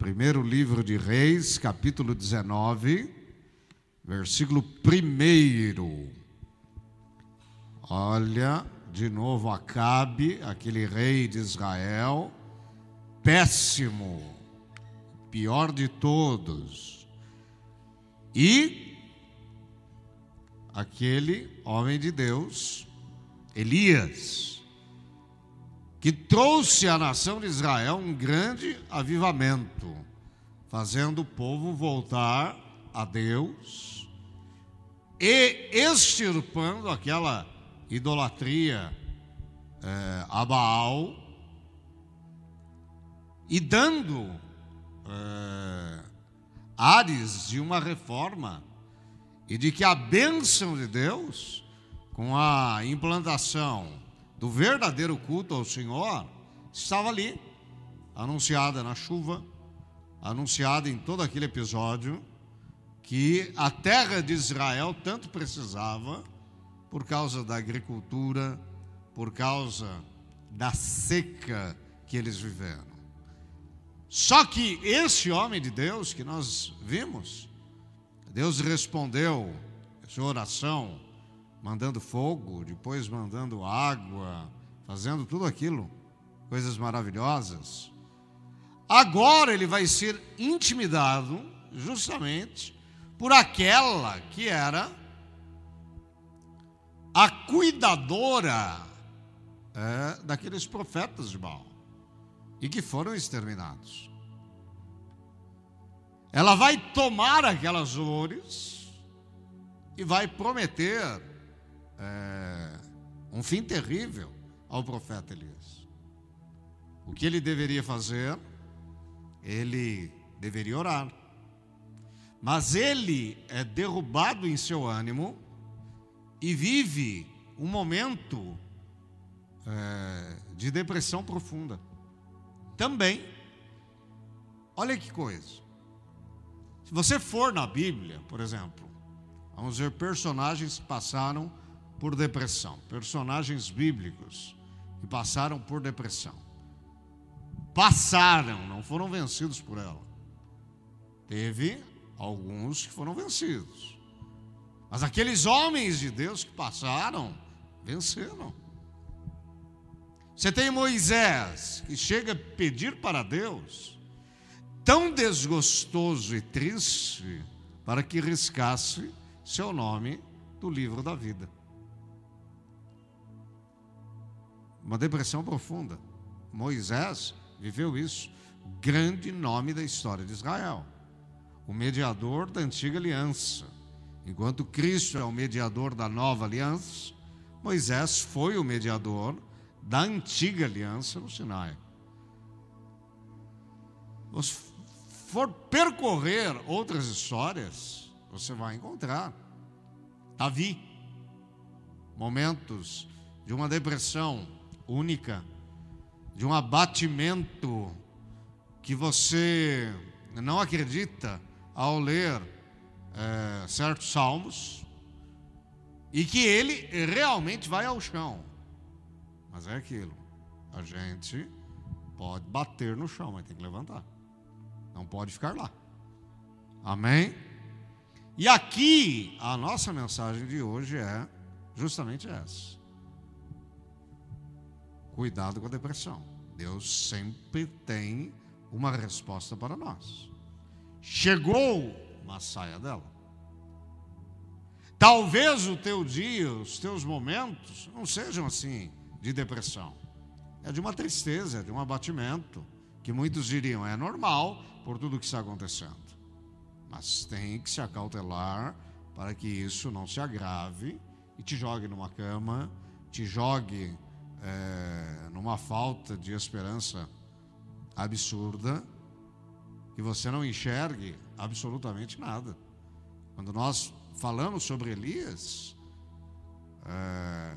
Primeiro livro de Reis, capítulo 19, versículo 1. Olha, de novo Acabe, aquele rei de Israel, péssimo, pior de todos. E aquele homem de Deus, Elias, que trouxe à nação de Israel um grande avivamento, fazendo o povo voltar a Deus e extirpando aquela idolatria é, a Baal e dando é, ares de uma reforma e de que a bênção de Deus, com a implantação do verdadeiro culto ao Senhor estava ali, anunciada na chuva, anunciada em todo aquele episódio que a terra de Israel tanto precisava por causa da agricultura, por causa da seca que eles viveram. Só que esse homem de Deus que nós vimos, Deus respondeu sua oração mandando fogo, depois mandando água, fazendo tudo aquilo, coisas maravilhosas. Agora ele vai ser intimidado justamente por aquela que era a cuidadora é, daqueles profetas de Baal e que foram exterminados. Ela vai tomar aquelas flores e vai prometer um fim terrível ao profeta Elias. O que ele deveria fazer? Ele deveria orar. Mas ele é derrubado em seu ânimo e vive um momento é, de depressão profunda. Também, olha que coisa. Se você for na Bíblia, por exemplo, vamos ver personagens que passaram por depressão, personagens bíblicos que passaram por depressão. Passaram, não foram vencidos por ela. Teve alguns que foram vencidos. Mas aqueles homens de Deus que passaram, venceram. Você tem Moisés, que chega a pedir para Deus, tão desgostoso e triste, para que riscasse seu nome do livro da vida. Uma depressão profunda. Moisés viveu isso. Grande nome da história de Israel. O mediador da antiga aliança. Enquanto Cristo é o mediador da nova aliança, Moisés foi o mediador da antiga aliança no Sinai. Se for percorrer outras histórias, você vai encontrar Davi, momentos de uma depressão única, de um abatimento que você não acredita ao ler é, certos salmos, e que ele realmente vai ao chão. Mas é aquilo, a gente pode bater no chão, mas tem que levantar, não pode ficar lá. Amém? E aqui a nossa mensagem de hoje é justamente essa. Cuidado com a depressão. Deus sempre tem uma resposta para nós. Chegou, mas saia dela. Talvez o teu dia, os teus momentos não sejam assim de depressão. É de uma tristeza, é de um abatimento, que muitos diriam é normal por tudo que está acontecendo. Mas tem que se acautelar para que isso não se agrave e te jogue numa cama, te jogue é, numa falta de esperança absurda, que você não enxergue absolutamente nada. Quando nós falamos sobre Elias, é,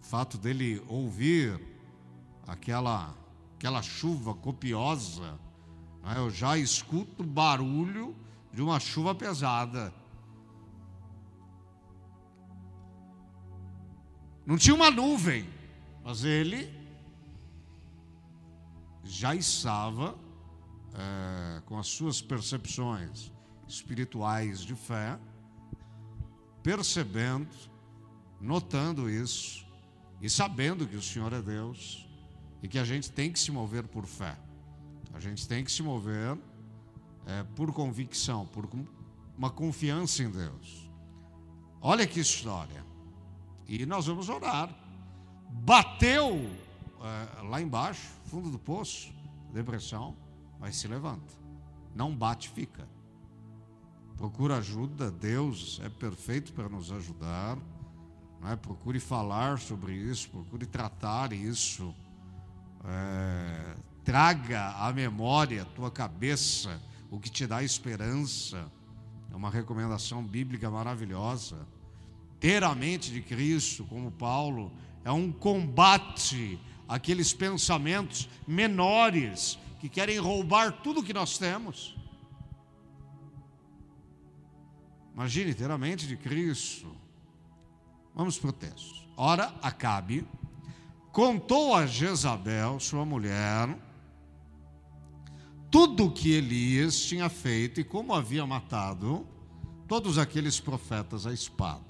o fato dele ouvir aquela, aquela chuva copiosa, né, eu já escuto o barulho de uma chuva pesada. Não tinha uma nuvem, mas ele já estava é, com as suas percepções espirituais de fé, percebendo, notando isso e sabendo que o Senhor é Deus e que a gente tem que se mover por fé. A gente tem que se mover é, por convicção, por uma confiança em Deus. Olha que história. E nós vamos orar. Bateu é, lá embaixo, fundo do poço, depressão, mas se levanta. Não bate, fica. Procura ajuda, Deus é perfeito para nos ajudar. Não é? Procure falar sobre isso, procure tratar isso. É, traga à memória, à tua cabeça, o que te dá esperança. É uma recomendação bíblica maravilhosa. Ter a mente de Cristo, como Paulo, é um combate àqueles pensamentos menores que querem roubar tudo que nós temos. Imagine ter a mente de Cristo. Vamos para o texto. Ora, Acabe contou a Jezabel, sua mulher, tudo o que Elias tinha feito e como havia matado todos aqueles profetas à espada.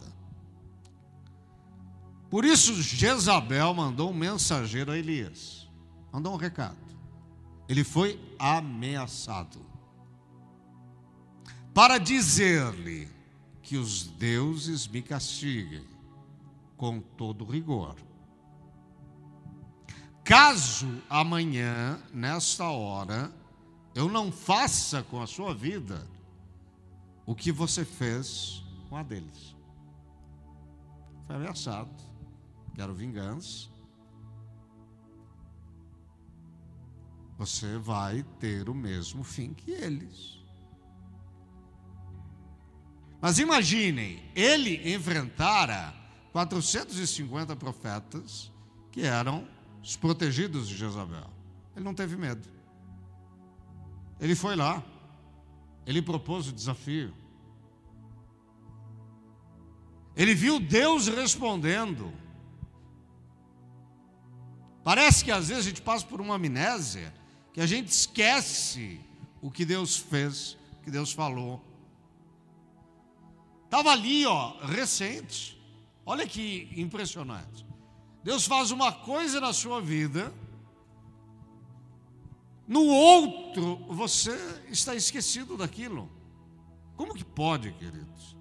Por isso, Jezabel mandou um mensageiro a Elias, mandou um recado. Ele foi ameaçado para dizer-lhe que os deuses me castiguem com todo rigor. Caso amanhã, nesta hora, eu não faça com a sua vida o que você fez com a deles. Foi ameaçado. Quero vingança. Você vai ter o mesmo fim que eles. Mas imaginem, ele enfrentara 450 profetas que eram os protegidos de Jezabel. Ele não teve medo. Ele foi lá, ele propôs o desafio. Ele viu Deus respondendo. Parece que às vezes a gente passa por uma amnésia, que a gente esquece o que Deus fez, o que Deus falou. Estava ali, ó, recente. Olha que impressionante. Deus faz uma coisa na sua vida no outro, você está esquecido daquilo. Como que pode, queridos?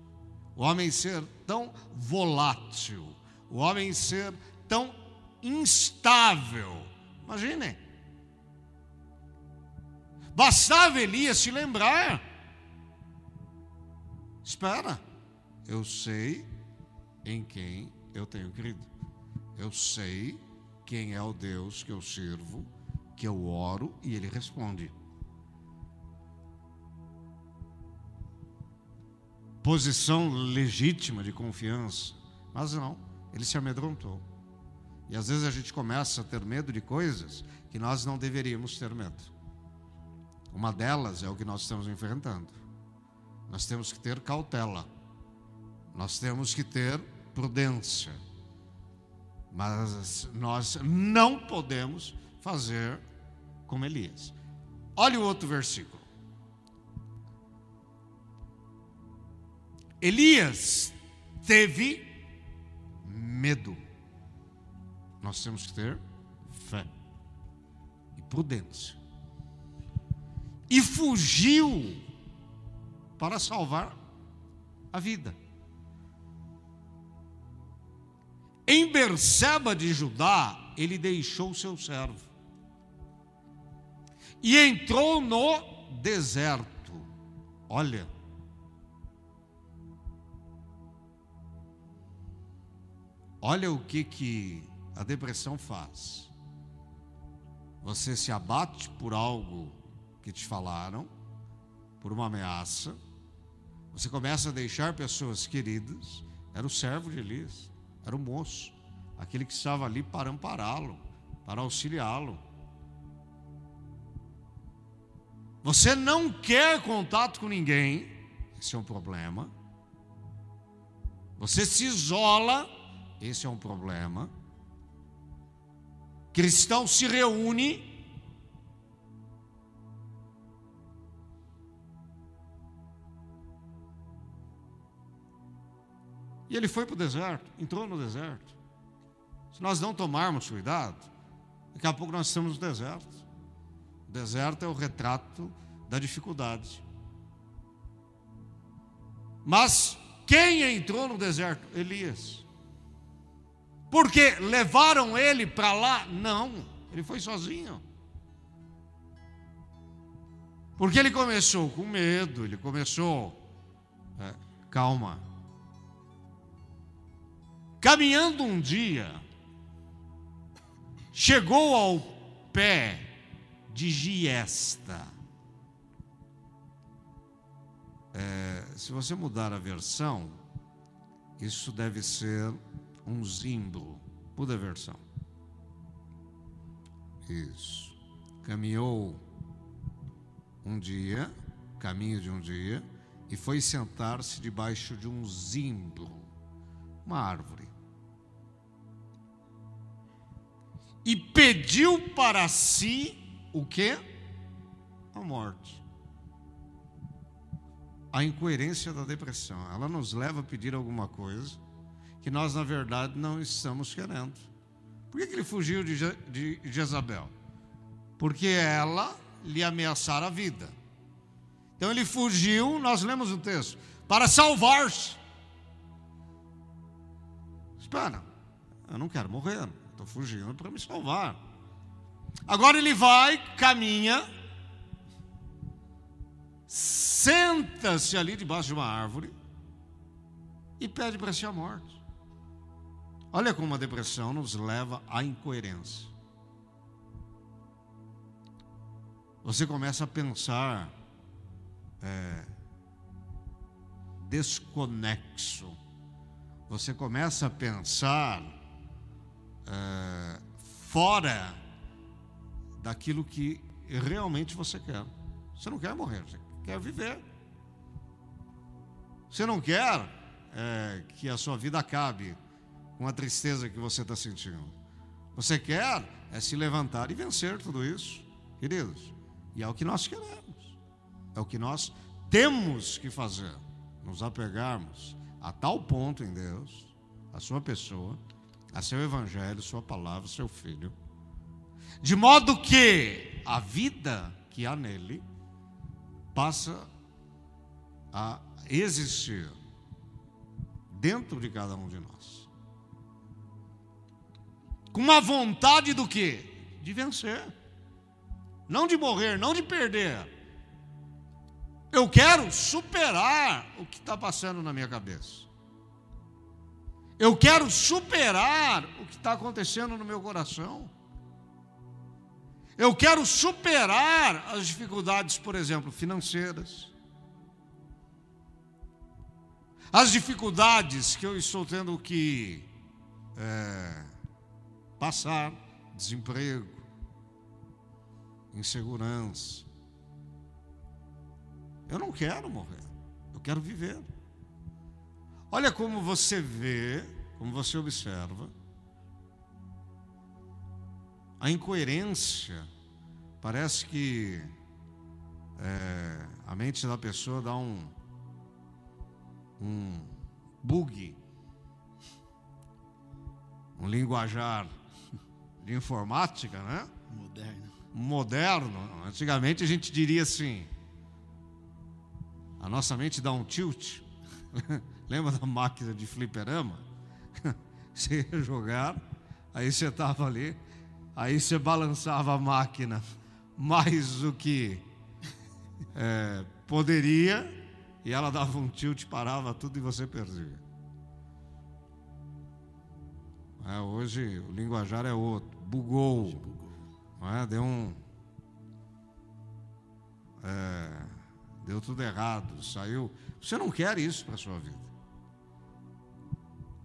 O homem ser tão volátil, o homem ser tão instável. Imaginem. Bastava Elias se lembrar. Espera, eu sei em quem eu tenho crido. Eu sei quem é o Deus que eu sirvo que eu oro e ele responde. Posição legítima de confiança, mas não, ele se amedrontou. E às vezes a gente começa a ter medo de coisas que nós não deveríamos ter medo. Uma delas é o que nós estamos enfrentando. Nós temos que ter cautela, nós temos que ter prudência, mas nós não podemos fazer como Elias. Olha o outro versículo. Elias teve medo. Nós temos que ter fé e prudência. E fugiu para salvar a vida. Em Berseba de Judá, ele deixou seu servo e entrou no deserto. Olha. Olha o que que a depressão faz. Você se abate por algo que te falaram, por uma ameaça. Você começa a deixar pessoas queridas. Era o servo de Elias, era o moço, aquele que estava ali para ampará-lo, para auxiliá-lo. Você não quer contato com ninguém, esse é um problema. Você se isola, esse é um problema cristão se reúne E ele foi para o deserto, entrou no deserto. Se nós não tomarmos cuidado, daqui a pouco nós estamos no deserto. O deserto é o retrato da dificuldade. Mas quem entrou no deserto? Elias. Porque levaram ele para lá? Não, ele foi sozinho. Porque ele começou com medo, ele começou. É, calma. Caminhando um dia, chegou ao pé de Giesta. É, se você mudar a versão, isso deve ser um zimbro. Muda a versão. Isso. Caminhou um dia, caminho de um dia, e foi sentar-se debaixo de um zimbro, uma árvore. E pediu para si o quê? A morte. A incoerência da depressão. Ela nos leva a pedir alguma coisa que nós, na verdade, não estamos querendo. Por que, que ele fugiu de, Je de Jezabel? Porque ela lhe ameaçar a vida. Então ele fugiu, nós lemos o texto, para salvar-se. Espera, eu não quero morrer, estou fugindo para me salvar. Agora ele vai, caminha, senta-se ali debaixo de uma árvore e pede para si a morte. Olha como a depressão nos leva à incoerência. você começa a pensar é, desconexo. Você começa a pensar é, fora daquilo que realmente você quer. Você não quer morrer, você quer viver. Você não quer é, que a sua vida acabe com a tristeza que você está sentindo. Você quer é se levantar e vencer tudo isso, queridos. E é o que nós queremos. É o que nós temos que fazer. Nos apegarmos a tal ponto em Deus, a sua pessoa, a seu evangelho, sua palavra, seu filho. De modo que a vida que há nele passa a existir dentro de cada um de nós. Com uma vontade do quê? De vencer não de morrer, não de perder. Eu quero superar o que está passando na minha cabeça. Eu quero superar o que está acontecendo no meu coração. Eu quero superar as dificuldades, por exemplo, financeiras. As dificuldades que eu estou tendo que é, passar, desemprego, insegurança. Eu não quero morrer, eu quero viver. Olha como você vê, como você observa, a incoerência. Parece que é, a mente da pessoa dá um, um bug, um linguajar de informática, né? Moderno moderno, antigamente a gente diria assim: a nossa mente dá um tilt. Lembra da máquina de fliperama? Você ia jogar, aí você estava ali, aí você balançava a máquina mais do que é, poderia, e ela dava um tilt, parava tudo e você perdia. É, hoje o linguajar é outro, bugou. é? Deu um. É, deu tudo errado, saiu. Você não quer isso para a sua vida.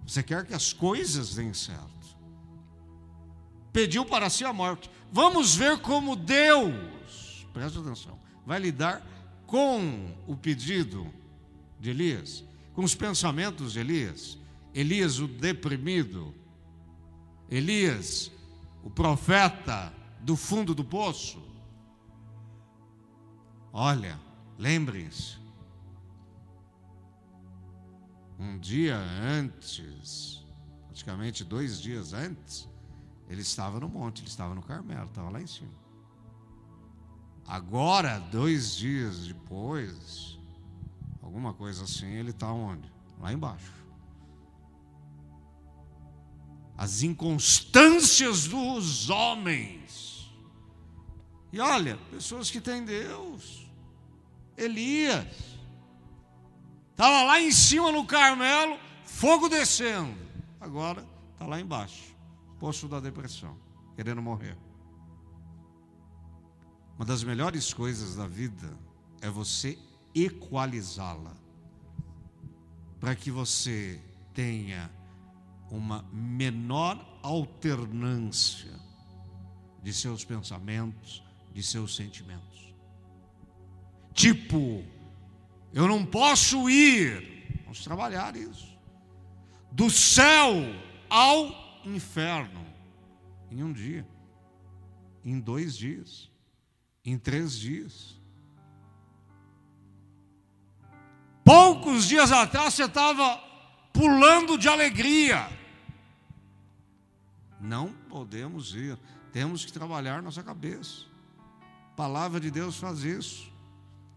Você quer que as coisas deem certo. Pediu para si a morte. Vamos ver como Deus, presta atenção, vai lidar com o pedido de Elias, com os pensamentos de Elias. Elias, o deprimido. Elias, o profeta do fundo do poço. Olha, lembrem-se. um dia antes, praticamente dois dias antes, ele estava no monte, ele estava no Carmelo, estava lá em cima. Agora, dois dias depois, alguma coisa assim, ele está onde? Lá embaixo. As inconstâncias dos homens. E olha, pessoas que têm Deus. Elias. Estava lá em cima no Carmelo, fogo descendo. Agora está lá embaixo, poço da depressão, querendo morrer. Uma das melhores coisas da vida é você equalizá-la, para que você tenha uma menor alternância de seus pensamentos, de seus sentimentos. Tipo, eu não posso ir, vamos trabalhar isso, do céu ao inferno em um dia, em dois dias, em três dias. Poucos dias atrás você estava pulando de alegria. Não podemos ir, temos que trabalhar nossa cabeça. A palavra de Deus faz isso.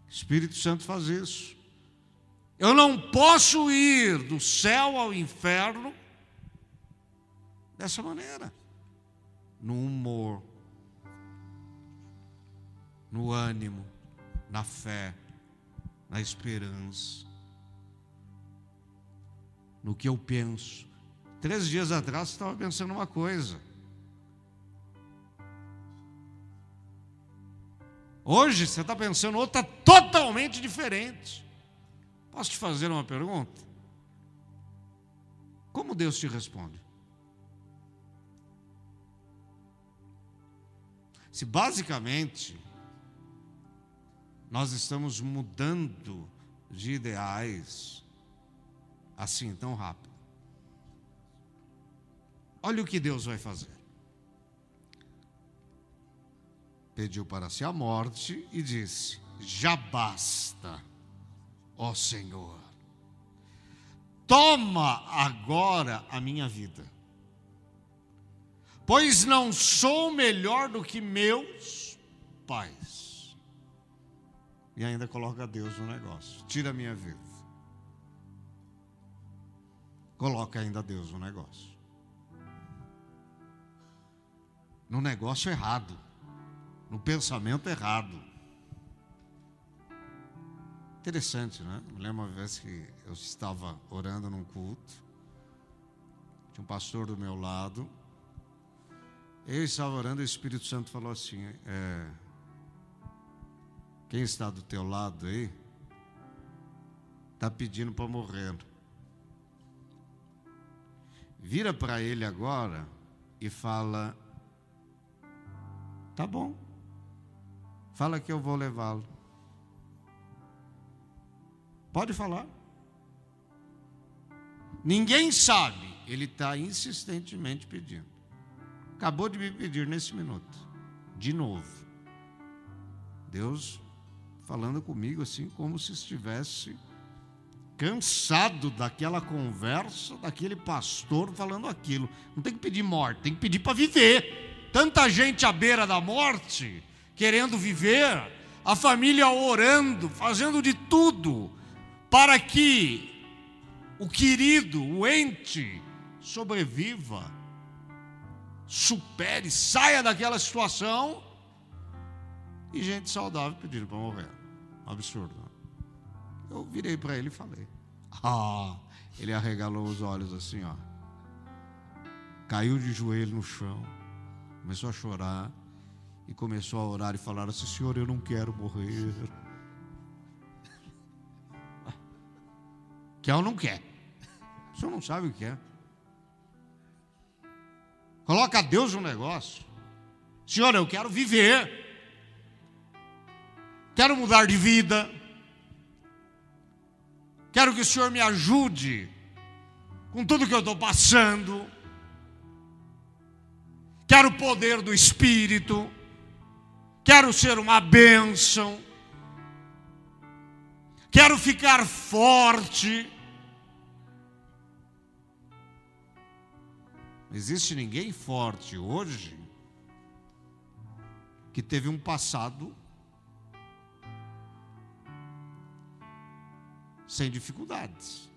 Espírito Santo faz isso. Eu não posso ir do céu ao inferno dessa maneira. No humor, no ânimo, na fé, na esperança, no que eu penso. Três dias atrás você estava pensando uma coisa. Hoje você está pensando outra totalmente diferente. Posso te fazer uma pergunta? Como Deus te responde? Se basicamente nós estamos mudando de ideais assim tão rápido, olha o que Deus vai fazer. pediu para si a morte e disse: Já basta, ó Senhor. Toma agora a minha vida, pois não sou melhor do que meus pais. E ainda coloca Deus no negócio: tira a minha vida. Coloca ainda Deus no negócio. No negócio errado no pensamento errado. Interessante, né? Me lembro uma vez que eu estava orando num culto, tinha um pastor do meu lado, eu estava orando e o Espírito Santo falou assim: é, quem está do teu lado aí está pedindo para morrer. Vira para ele agora e fala: tá bom. Fala que eu vou levá-lo. Pode falar. Ninguém sabe. Ele está insistentemente pedindo. Acabou de me pedir nesse minuto. De novo. Deus falando comigo assim, como se estivesse cansado daquela conversa, daquele pastor falando aquilo. Não tem que pedir morte, tem que pedir para viver. Tanta gente à beira da morte querendo viver, a família orando, fazendo de tudo para que o querido, o ente, sobreviva, supere, saia daquela situação. E gente saudável pedindo para morrer. Absurdo. Eu virei para ele e falei. Ah, ele arregalou os olhos assim, ó. Caiu de joelho no chão, começou a chorar e começou a orar e falar assim: Senhor, eu não quero morrer. Quer ou não quer? O senhor não sabe o que é. Coloca Deus no negócio. Senhor, eu quero viver. Quero mudar de vida. Quero que o Senhor me ajude com tudo que eu estou passando quero o poder do Espírito, quero ser uma bênção, quero ficar forte. Não existe ninguém forte hoje que teve um passado sem dificuldades,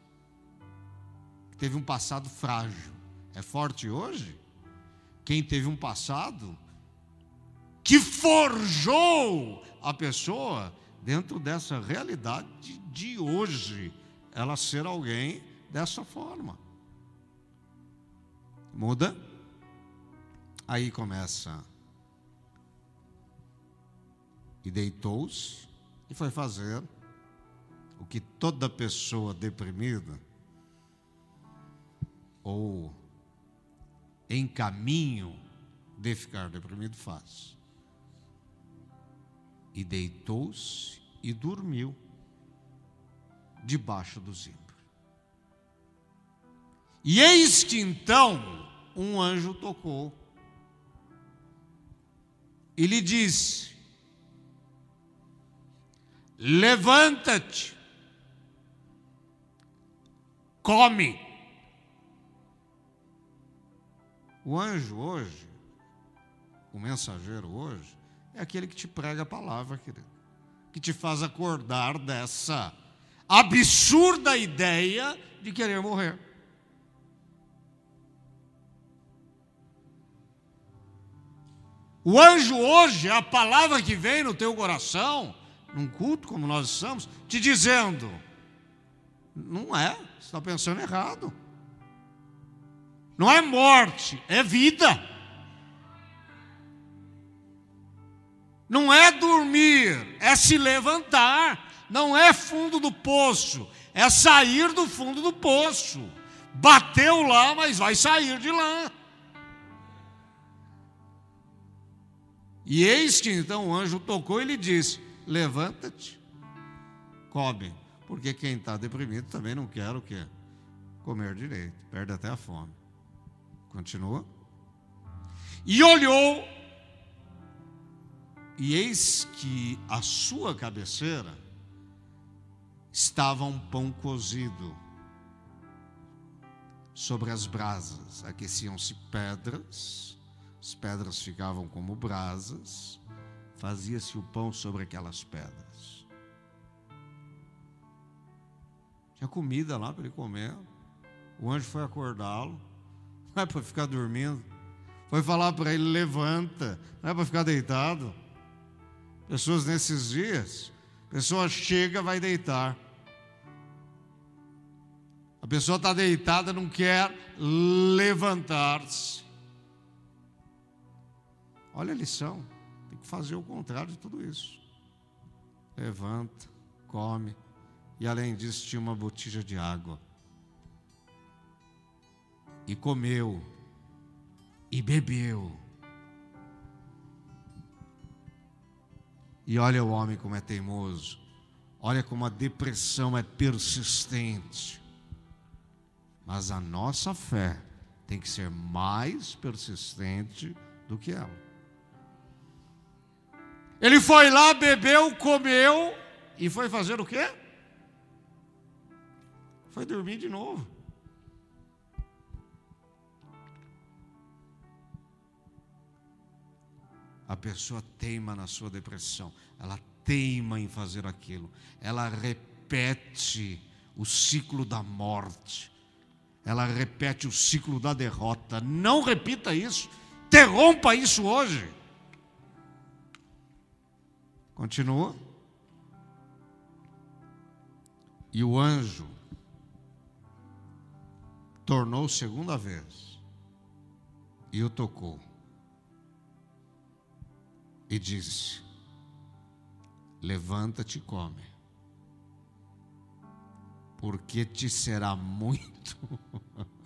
que teve um passado frágil. É forte hoje? Quem teve um passado que forjou a pessoa dentro dessa realidade de hoje, ela ser alguém dessa forma. Muda? Aí começa. E deitou-se e foi fazer o que toda pessoa deprimida ou em caminho de ficar deprimido faz. E deitou-se e dormiu debaixo do zimbro. E eis que então um anjo tocou e lhe disse: Levanta-te, come. O anjo hoje, o mensageiro hoje, é aquele que te prega a palavra, querido, que te faz acordar dessa absurda ideia de querer morrer. O anjo hoje é a palavra que vem no teu coração, num culto como nós estamos, te dizendo: não é, você está pensando errado. Não é morte, é vida. Não é dormir, é se levantar. Não é fundo do poço, é sair do fundo do poço. Bateu lá, mas vai sair de lá. E eis que então o anjo tocou e lhe disse: Levanta-te, come, porque quem está deprimido também não quer o quê? Comer direito, perde até a fome. Continua. E olhou, e eis que a sua cabeceira estava um pão cozido sobre as brasas, aqueciam-se pedras as pedras ficavam como brasas, fazia-se o pão sobre aquelas pedras. Tinha comida lá para ele comer. O anjo foi acordá-lo, não é para ficar dormindo. Foi falar para ele: levanta, não é para ficar deitado. Pessoas nesses dias, pessoa chega, vai deitar. A pessoa está deitada, não quer levantar-se. Olha a lição. Tem que fazer o contrário de tudo isso. Levanta, come. E além disso, tinha uma botija de água. E comeu. E bebeu. E olha o homem como é teimoso. Olha como a depressão é persistente. Mas a nossa fé tem que ser mais persistente do que ela. Ele foi lá, bebeu, comeu e foi fazer o quê? Foi dormir de novo. A pessoa teima na sua depressão, ela teima em fazer aquilo, ela repete o ciclo da morte, ela repete o ciclo da derrota. Não repita isso, interrompa isso hoje. Continua. E o anjo tornou segunda vez e o tocou e disse: Levanta-te e come, porque te será muito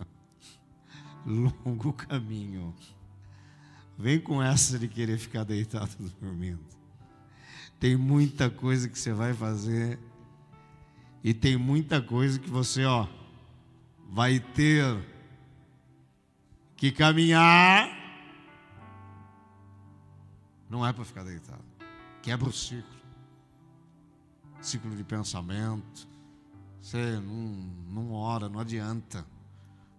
longo o caminho. Vem com essa de querer ficar deitado dormindo. Tem muita coisa que você vai fazer e tem muita coisa que você, ó, vai ter que caminhar. Não é para ficar deitado. Quebra o ciclo. Ciclo de pensamento. Você não, não ora, não adianta.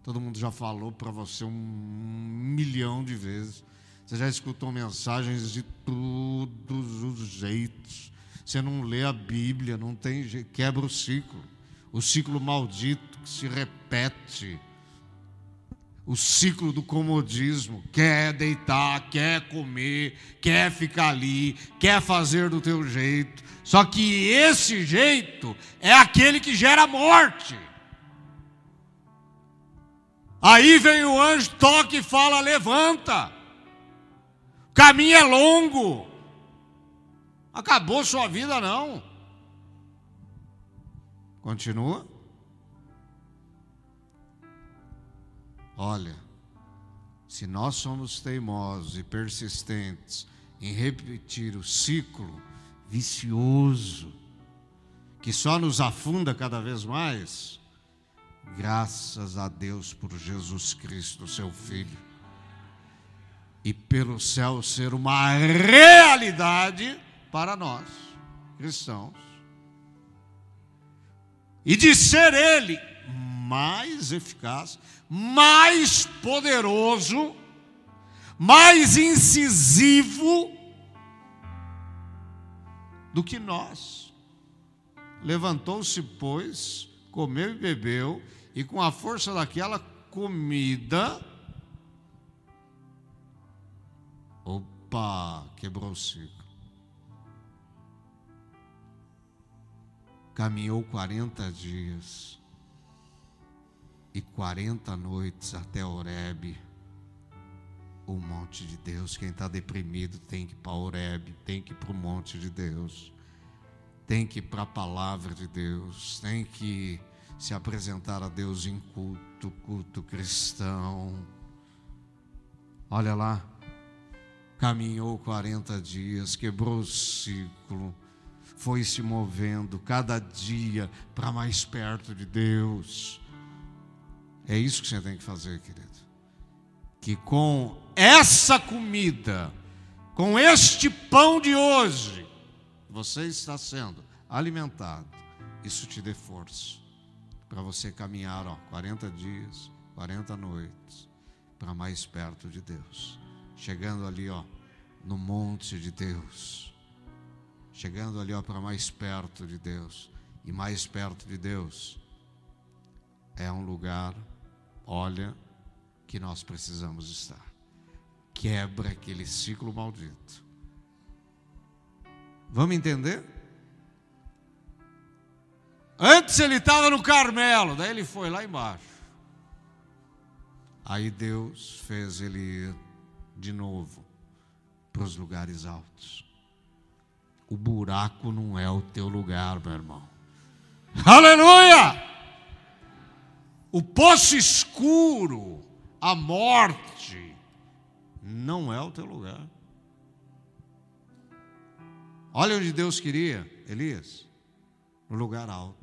Todo mundo já falou para você um milhão de vezes. Você já escutou mensagens de todos os jeitos. Você não lê a Bíblia, não tem jeito, quebra o ciclo. O ciclo maldito que se repete. O ciclo do comodismo. Quer deitar, quer comer, quer ficar ali, quer fazer do teu jeito. Só que esse jeito é aquele que gera morte. Aí vem o anjo, toca e fala: levanta. O caminho é longo. Acabou sua vida, não. Continua. Olha, se nós somos teimosos e persistentes em repetir o ciclo vicioso que só nos afunda cada vez mais, Graças a Deus por Jesus Cristo, seu Filho. E pelo céu ser uma realidade para nós, cristãos. E de ser Ele mais eficaz, mais poderoso, mais incisivo do que nós. Levantou-se, pois, comeu e bebeu, e com a força daquela comida, opa, quebrou o ciclo. Caminhou 40 dias e 40 noites até Oreb, o monte de Deus. Quem está deprimido tem que ir para Oreb, tem que ir para o monte de Deus tem que ir para a palavra de Deus, tem que se apresentar a Deus em culto, culto cristão. Olha lá, caminhou 40 dias, quebrou o ciclo, foi se movendo cada dia para mais perto de Deus. É isso que você tem que fazer, querido. Que com essa comida, com este pão de hoje, você está sendo alimentado. Isso te dê força para você caminhar, ó, 40 dias, 40 noites, para mais perto de Deus. Chegando ali, ó, no monte de Deus. Chegando ali, ó, para mais perto de Deus. E mais perto de Deus é um lugar, olha, que nós precisamos estar. Quebra aquele ciclo maldito Vamos entender? Antes ele estava no Carmelo, daí ele foi lá embaixo. Aí Deus fez ele ir de novo para os lugares altos. O buraco não é o teu lugar, meu irmão. Aleluia! O poço escuro, a morte, não é o teu lugar. Olha onde Deus queria, Elias, no lugar alto.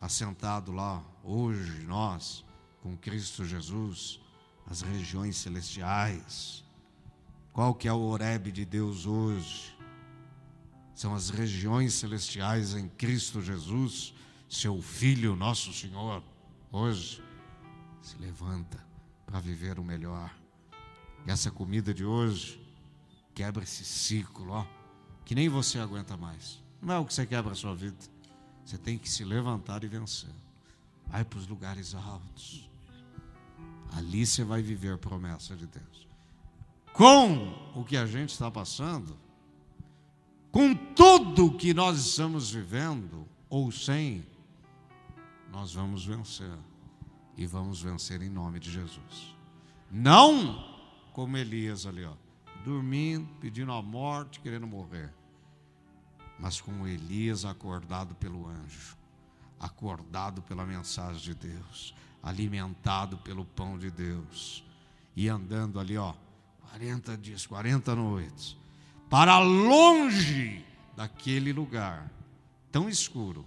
Assentado lá, hoje, nós, com Cristo Jesus, as regiões celestiais. Qual que é o Oreb de Deus hoje? São as regiões celestiais em Cristo Jesus, seu Filho, nosso Senhor, hoje se levanta para viver o melhor. E essa comida de hoje Quebra esse ciclo, ó, que nem você aguenta mais. Não é o que você quebra a sua vida. Você tem que se levantar e vencer. Vai para os lugares altos. Ali você vai viver a promessa de Deus. Com o que a gente está passando, com tudo que nós estamos vivendo, ou sem, nós vamos vencer. E vamos vencer em nome de Jesus. Não como Elias ali, ó dormindo, pedindo a morte, querendo morrer. Mas com Elias acordado pelo anjo, acordado pela mensagem de Deus, alimentado pelo pão de Deus, e andando ali, ó, 40 dias, 40 noites, para longe daquele lugar tão escuro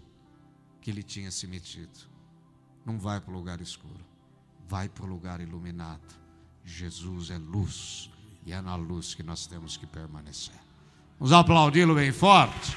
que ele tinha se metido. Não vai para o lugar escuro, vai para o lugar iluminado. Jesus é luz e é na luz que nós temos que permanecer. Vamos aplaudi-lo bem forte.